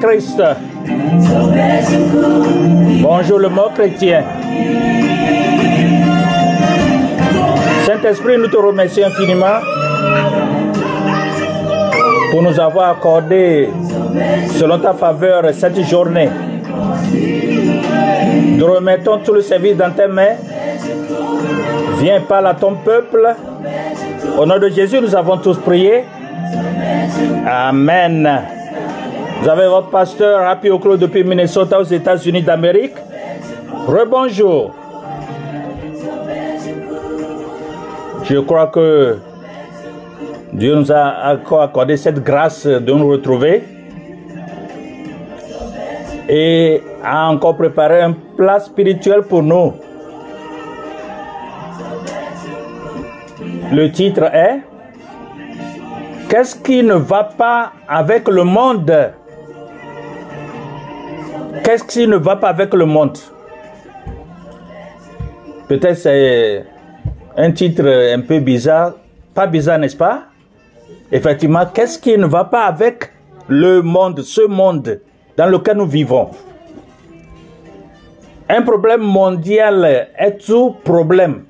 Christ, bonjour le mot chrétien. Saint-Esprit, nous te remercions infiniment pour nous avoir accordé, selon ta faveur, cette journée. Nous remettons tout le service dans tes mains. Viens, parle à ton peuple. Au nom de Jésus, nous avons tous prié. Amen. Vous avez votre pasteur Happy Oclo depuis Minnesota aux États-Unis d'Amérique. Rebonjour. Je crois que Dieu nous a accordé cette grâce de nous retrouver et a encore préparé un plat spirituel pour nous. Le titre est Qu'est-ce qui ne va pas avec le monde? Qu'est-ce qui ne va pas avec le monde? Peut-être c'est un titre un peu bizarre. Pas bizarre, n'est-ce pas? Effectivement, qu'est-ce qui ne va pas avec le monde, ce monde dans lequel nous vivons? Un problème mondial est tout problème.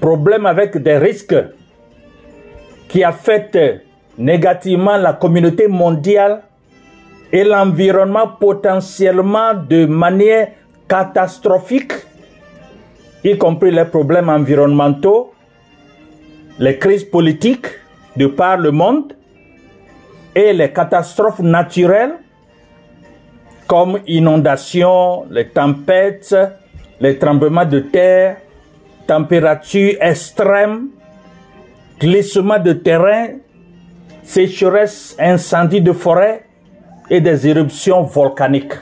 Problème avec des risques qui affectent négativement la communauté mondiale et l'environnement potentiellement de manière catastrophique, y compris les problèmes environnementaux, les crises politiques de par le monde et les catastrophes naturelles comme inondations, les tempêtes, les tremblements de terre, températures extrêmes, glissement de terrain, sécheresse, incendie de forêt et des éruptions volcaniques.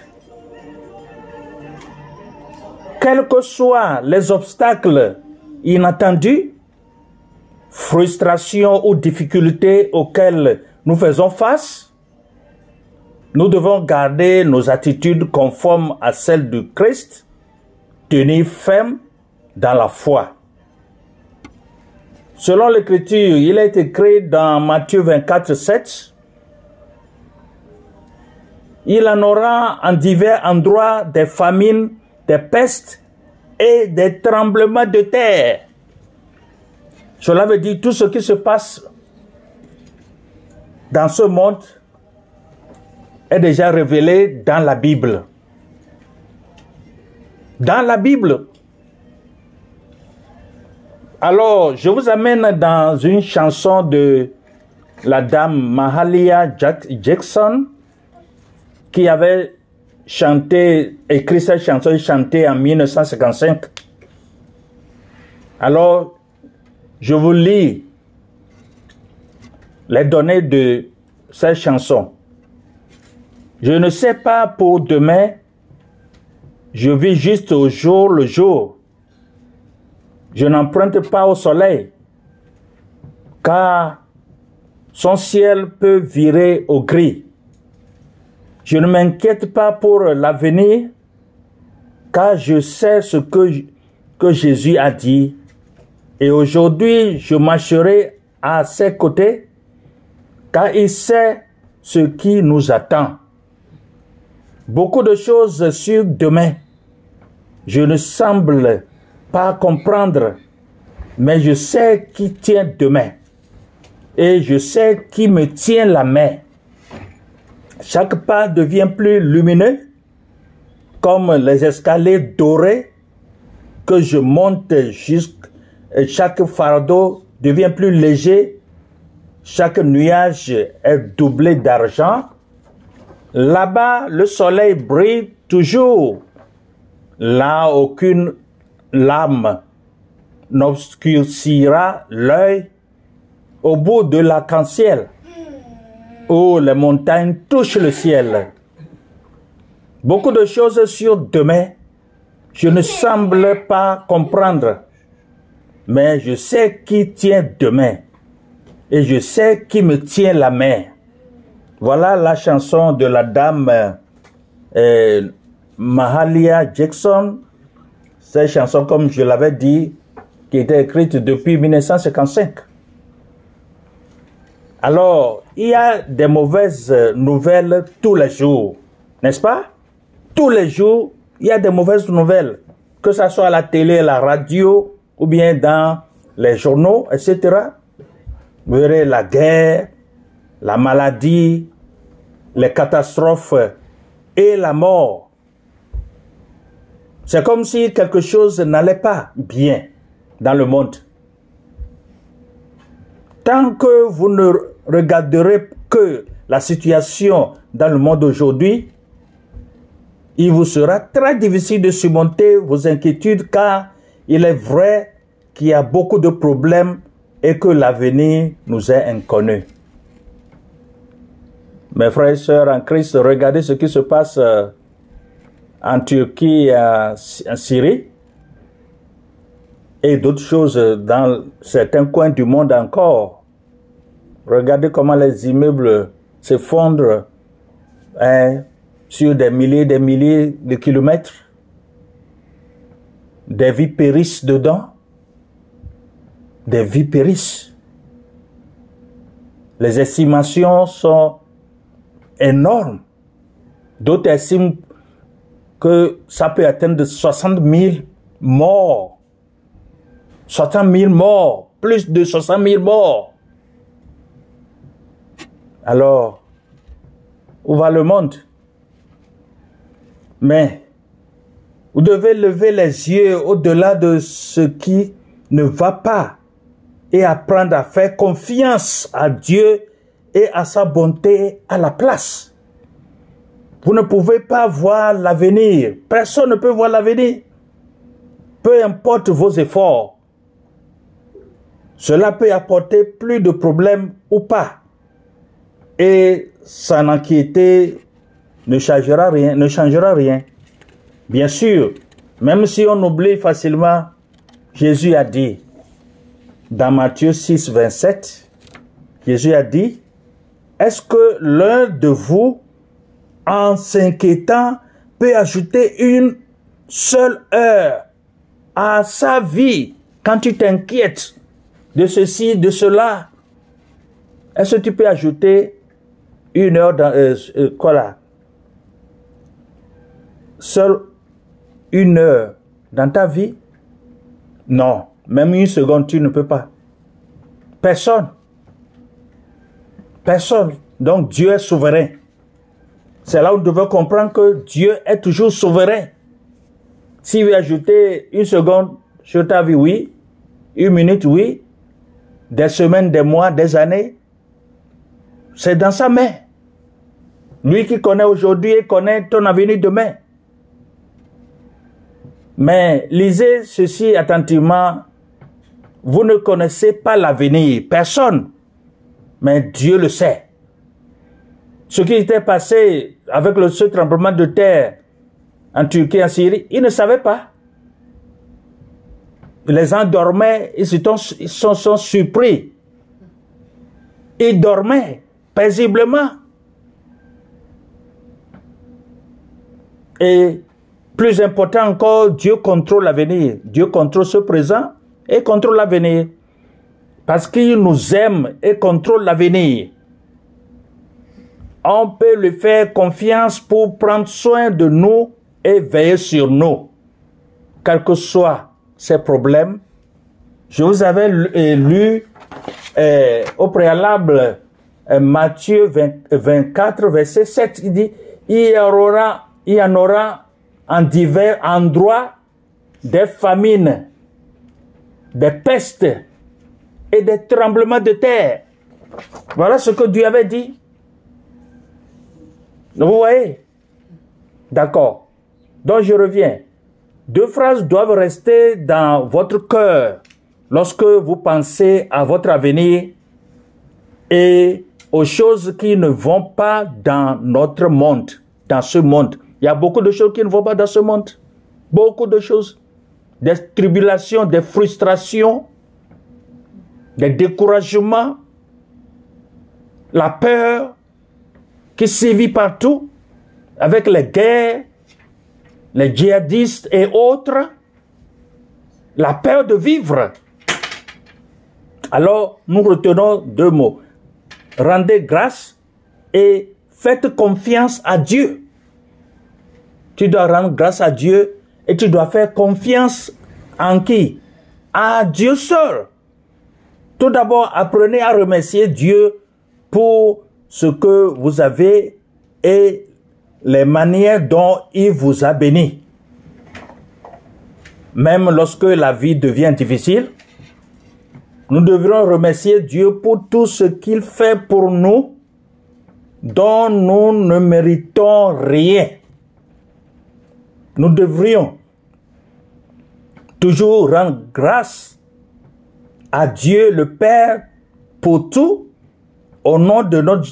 Quels que soient les obstacles inattendus, frustrations ou difficultés auxquelles nous faisons face, nous devons garder nos attitudes conformes à celles du Christ, tenir ferme dans la foi. Selon l'Écriture, il été écrit dans Matthieu 24, 7, il en aura en divers endroits des famines, des pestes et des tremblements de terre. Cela veut dire tout ce qui se passe dans ce monde est déjà révélé dans la Bible. Dans la Bible. Alors, je vous amène dans une chanson de la dame Mahalia Jackson qui avait chanté, écrit cette chanson, chantée en 1955. Alors, je vous lis les données de cette chanson. Je ne sais pas pour demain, je vis juste au jour le jour. Je n'emprunte pas au soleil, car son ciel peut virer au gris. Je ne m'inquiète pas pour l'avenir, car je sais ce que, Jésus a dit. Et aujourd'hui, je marcherai à ses côtés, car il sait ce qui nous attend. Beaucoup de choses sur demain. Je ne semble pas comprendre, mais je sais qui tient demain. Et je sais qui me tient la main. Chaque pas devient plus lumineux, comme les escaliers dorés que je monte jusqu'à chaque fardeau devient plus léger, chaque nuage est doublé d'argent. Là-bas, le soleil brille toujours. Là, aucune lame n'obscurcira l'œil. Au bout de l'arc-en-ciel, où les montagnes touchent le ciel. Beaucoup de choses sur demain, je ne semble pas comprendre, mais je sais qui tient demain et je sais qui me tient la main. Voilà la chanson de la dame euh, Mahalia Jackson. Cette chanson, comme je l'avais dit, qui était écrite depuis 1955. Alors, il y a des mauvaises nouvelles tous les jours, n'est-ce pas? Tous les jours, il y a des mauvaises nouvelles, que ce soit à la télé, à la radio, ou bien dans les journaux, etc. Vous verrez la guerre, la maladie, les catastrophes et la mort. C'est comme si quelque chose n'allait pas bien dans le monde. Tant que vous ne regarderez que la situation dans le monde aujourd'hui, il vous sera très difficile de surmonter vos inquiétudes car il est vrai qu'il y a beaucoup de problèmes et que l'avenir nous est inconnu. Mes frères et sœurs en Christ, regardez ce qui se passe euh, en Turquie et en Syrie et d'autres choses dans certains coins du monde encore. Regardez comment les immeubles s'effondrent hein, sur des milliers des milliers de kilomètres. Des vies périssent dedans. Des vies périssent. Les estimations sont énormes. D'autres estiment que ça peut atteindre 60 000 morts. 60 000 morts. Plus de 60 000 morts. Alors, où va le monde? Mais, vous devez lever les yeux au-delà de ce qui ne va pas et apprendre à faire confiance à Dieu et à sa bonté à la place. Vous ne pouvez pas voir l'avenir. Personne ne peut voir l'avenir. Peu importe vos efforts. Cela peut apporter plus de problèmes ou pas et s'en inquiéter ne changera rien, ne changera rien. Bien sûr, même si on oublie facilement, Jésus a dit dans Matthieu 6, 27, Jésus a dit, est-ce que l'un de vous, en s'inquiétant, peut ajouter une seule heure à sa vie quand tu t'inquiètes de ceci, de cela? Est-ce que tu peux ajouter une heure dans, euh, euh, quoi là? Seule une heure dans ta vie? Non, même une seconde, tu ne peux pas. Personne. Personne. Donc Dieu est souverain. C'est là où nous devons comprendre que Dieu est toujours souverain. S'il veut ajouter une seconde sur ta vie, oui. Une minute, oui. Des semaines, des mois, des années. C'est dans sa main. Lui qui connaît aujourd'hui et connaît ton avenir demain. Mais lisez ceci attentivement. Vous ne connaissez pas l'avenir, personne, mais Dieu le sait. Ce qui était passé avec le, ce tremblement de terre en Turquie, en Syrie, ils ne savaient pas. Les gens dormaient, ils sont, sont surpris. Ils dormaient paisiblement. Et plus important encore, Dieu contrôle l'avenir. Dieu contrôle ce présent et contrôle l'avenir. Parce qu'il nous aime et contrôle l'avenir. On peut lui faire confiance pour prendre soin de nous et veiller sur nous. Quels que soient ces problèmes, je vous avais lu euh, au préalable euh, Matthieu 24, verset 7. Il dit, il y aura il y en aura en divers endroits des famines, des pestes et des tremblements de terre. Voilà ce que Dieu avait dit. Vous voyez? D'accord. Donc je reviens. Deux phrases doivent rester dans votre cœur lorsque vous pensez à votre avenir et aux choses qui ne vont pas dans notre monde, dans ce monde. Il y a beaucoup de choses qui ne vont pas dans ce monde. Beaucoup de choses. Des tribulations, des frustrations, des découragements, la peur qui sévit partout avec les guerres, les djihadistes et autres. La peur de vivre. Alors, nous retenons deux mots. rendez grâce et faites confiance à Dieu. Tu dois rendre grâce à Dieu et tu dois faire confiance en qui? À Dieu seul. Tout d'abord, apprenez à remercier Dieu pour ce que vous avez et les manières dont il vous a béni. Même lorsque la vie devient difficile, nous devrons remercier Dieu pour tout ce qu'il fait pour nous dont nous ne méritons rien. Nous devrions toujours rendre grâce à Dieu le Père pour tout au nom de notre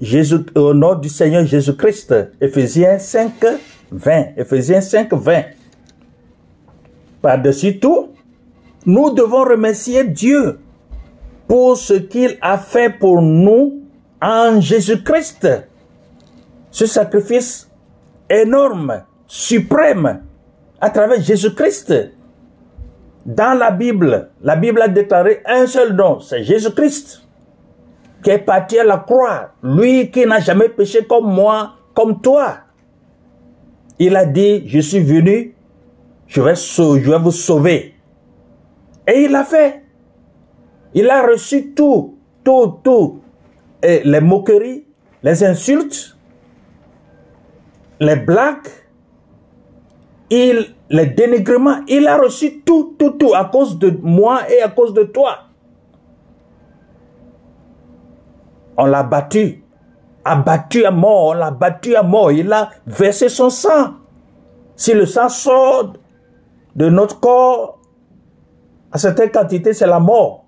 Jésus, au nom du Seigneur Jésus-Christ. Ephésiens 5, 20. Ephésiens 5, 20. Par-dessus tout, nous devons remercier Dieu pour ce qu'il a fait pour nous en Jésus-Christ. Ce sacrifice énorme, suprême, à travers Jésus-Christ. Dans la Bible, la Bible a déclaré un seul nom, c'est Jésus-Christ, qui est parti à la croix, lui qui n'a jamais péché comme moi, comme toi. Il a dit, je suis venu, je vais, je vais vous sauver. Et il l'a fait. Il a reçu tout, tout, tout. Et les moqueries, les insultes, les blagues, il, les dénigrements. Il a reçu tout, tout, tout à cause de moi et à cause de toi. On l'a battu, abattu à mort, on l'a battu à mort. Il a versé son sang. Si le sang sort de notre corps, à certaines quantités, c'est la mort.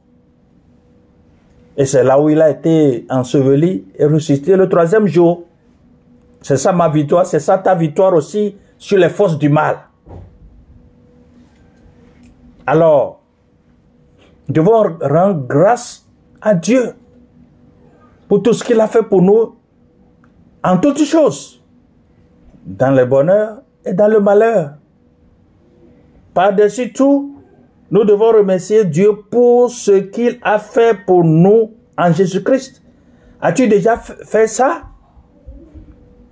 Et c'est là où il a été enseveli et ressuscité le troisième jour. C'est ça ma victoire, c'est ça ta victoire aussi sur les forces du mal. Alors, nous devons rendre grâce à Dieu pour tout ce qu'il a fait pour nous en toutes choses, dans le bonheur et dans le malheur. Par-dessus tout, nous devons remercier Dieu pour ce qu'il a fait pour nous en Jésus-Christ. As-tu déjà fait ça?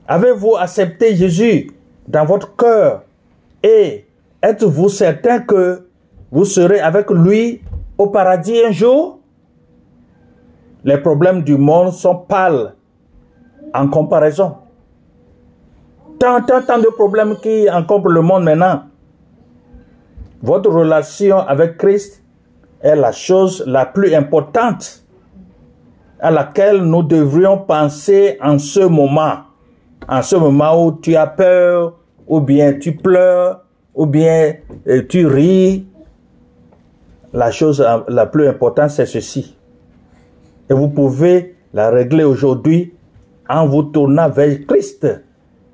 Avez-vous accepté Jésus? Dans votre cœur et êtes-vous certain que vous serez avec lui au paradis un jour? Les problèmes du monde sont pâles en comparaison. Tant, tant, tant de problèmes qui encombrent le monde maintenant. Votre relation avec Christ est la chose la plus importante à laquelle nous devrions penser en ce moment. En ce moment où tu as peur, ou bien tu pleures, ou bien euh, tu ris. La chose la plus importante, c'est ceci. Et vous pouvez la régler aujourd'hui en vous tournant vers Christ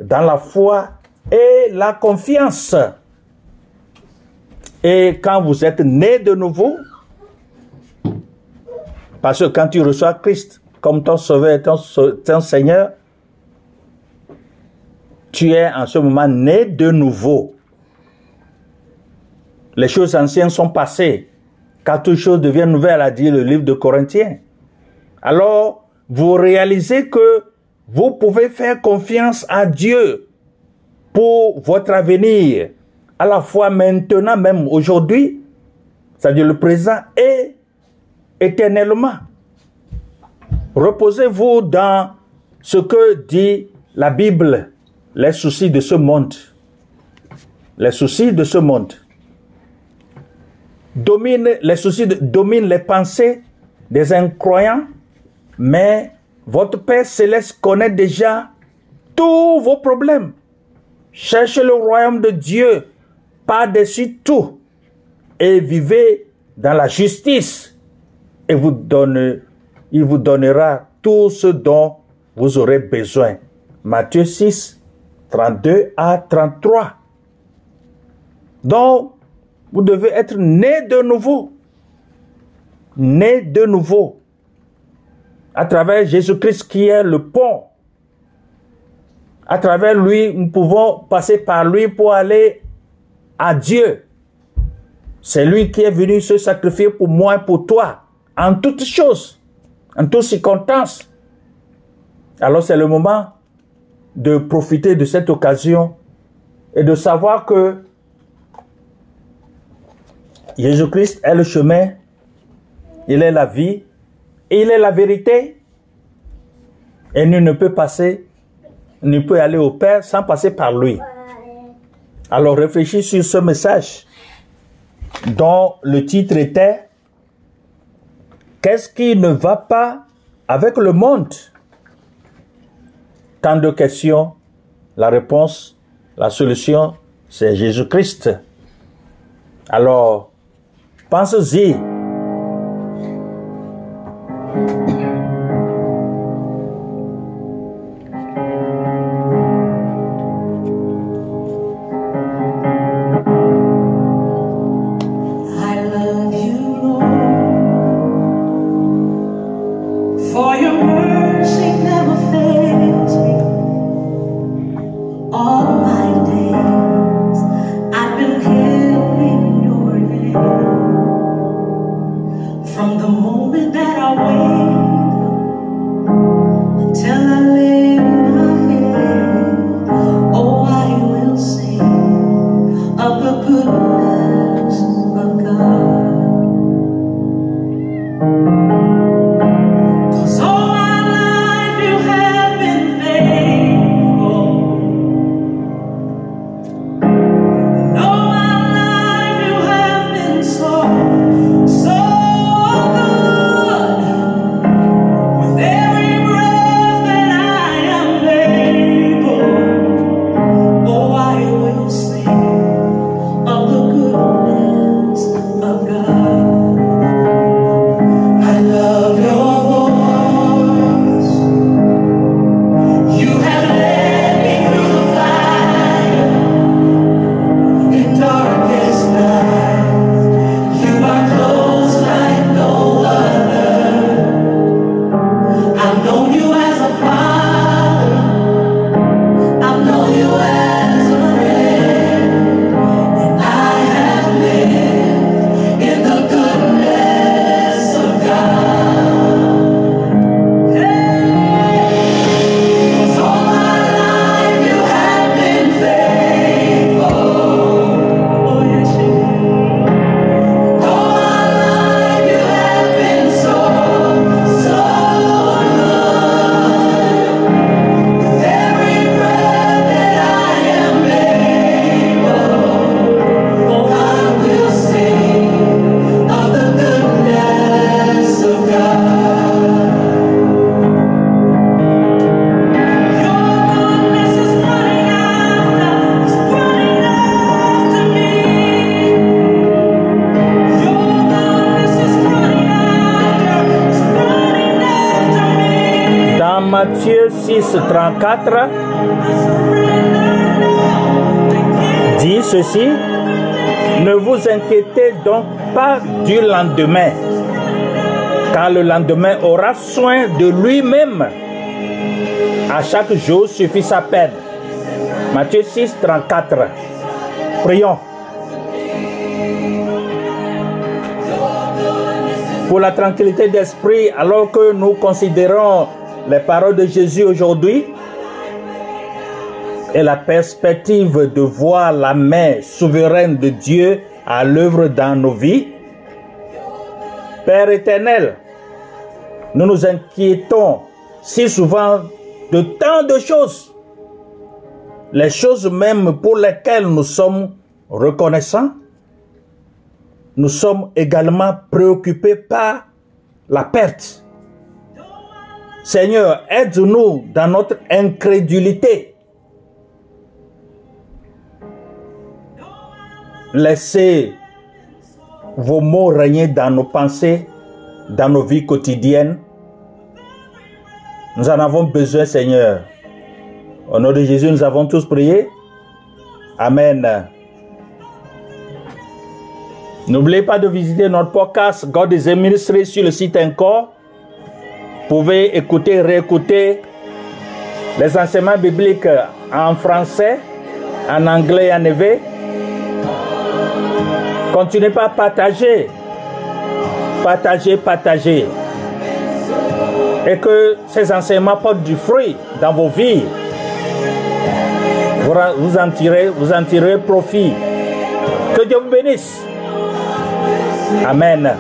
dans la foi et la confiance. Et quand vous êtes né de nouveau, parce que quand tu reçois Christ comme ton sauveur et ton, Seigneur, tu es en ce moment né de nouveau. Les choses anciennes sont passées, car toutes choses deviennent nouvelles, a dit le livre de Corinthiens. Alors, vous réalisez que vous pouvez faire confiance à Dieu pour votre avenir à la fois maintenant, même aujourd'hui, c'est-à-dire le présent et éternellement. Reposez-vous dans ce que dit la Bible, les soucis de ce monde. Les soucis de ce monde. Domine, les soucis dominent les pensées des incroyants, mais votre Père céleste connaît déjà tous vos problèmes. Cherchez le royaume de Dieu par-dessus tout et vivez dans la justice et vous donne, il vous donnera tout ce dont vous aurez besoin. Matthieu 6, 32 à 33. Donc, vous devez être né de nouveau. Né de nouveau. À travers Jésus-Christ qui est le pont. À travers lui, nous pouvons passer par lui pour aller à Dieu. C'est lui qui est venu se sacrifier pour moi et pour toi, en toutes choses. en toutes circonstances. Alors c'est le moment de profiter de cette occasion et de savoir que Jésus-Christ est le chemin, il est la vie il est la vérité. Et nul ne peut passer, ne peut aller au Père sans passer par lui. Alors réfléchis sur ce message dont le titre était Qu'est-ce qui ne va pas avec le monde? Tant de questions, la réponse, la solution, c'est Jésus-Christ. Alors, pensez-y. 6, 34, I surrender now. I give dit ceci, ne vous inquiétez donc pas du lendemain, car le lendemain aura soin de lui-même. À chaque jour suffit sa peine. Matthieu 6, 34. Prions. Pour la tranquillité d'esprit, alors que nous considérons les paroles de Jésus aujourd'hui, et la perspective de voir la main souveraine de Dieu à l'œuvre dans nos vies. Père éternel, nous nous inquiétons si souvent de tant de choses, les choses même pour lesquelles nous sommes reconnaissants. Nous sommes également préoccupés par la perte. Seigneur, aide-nous dans notre incrédulité. Laissez vos mots régner dans nos pensées, dans nos vies quotidiennes. Nous en avons besoin, Seigneur. Au nom de Jésus, nous avons tous prié. Amen. N'oubliez pas de visiter notre podcast God is a Ministry sur le site encore. Vous pouvez écouter, réécouter les enseignements bibliques en français, en anglais en éveil. Continuez pas à partager. Partager, partager. Et que ces enseignements portent du fruit dans vos vies. Vous en tirez, vous en tirez profit. Que Dieu vous bénisse. Amen.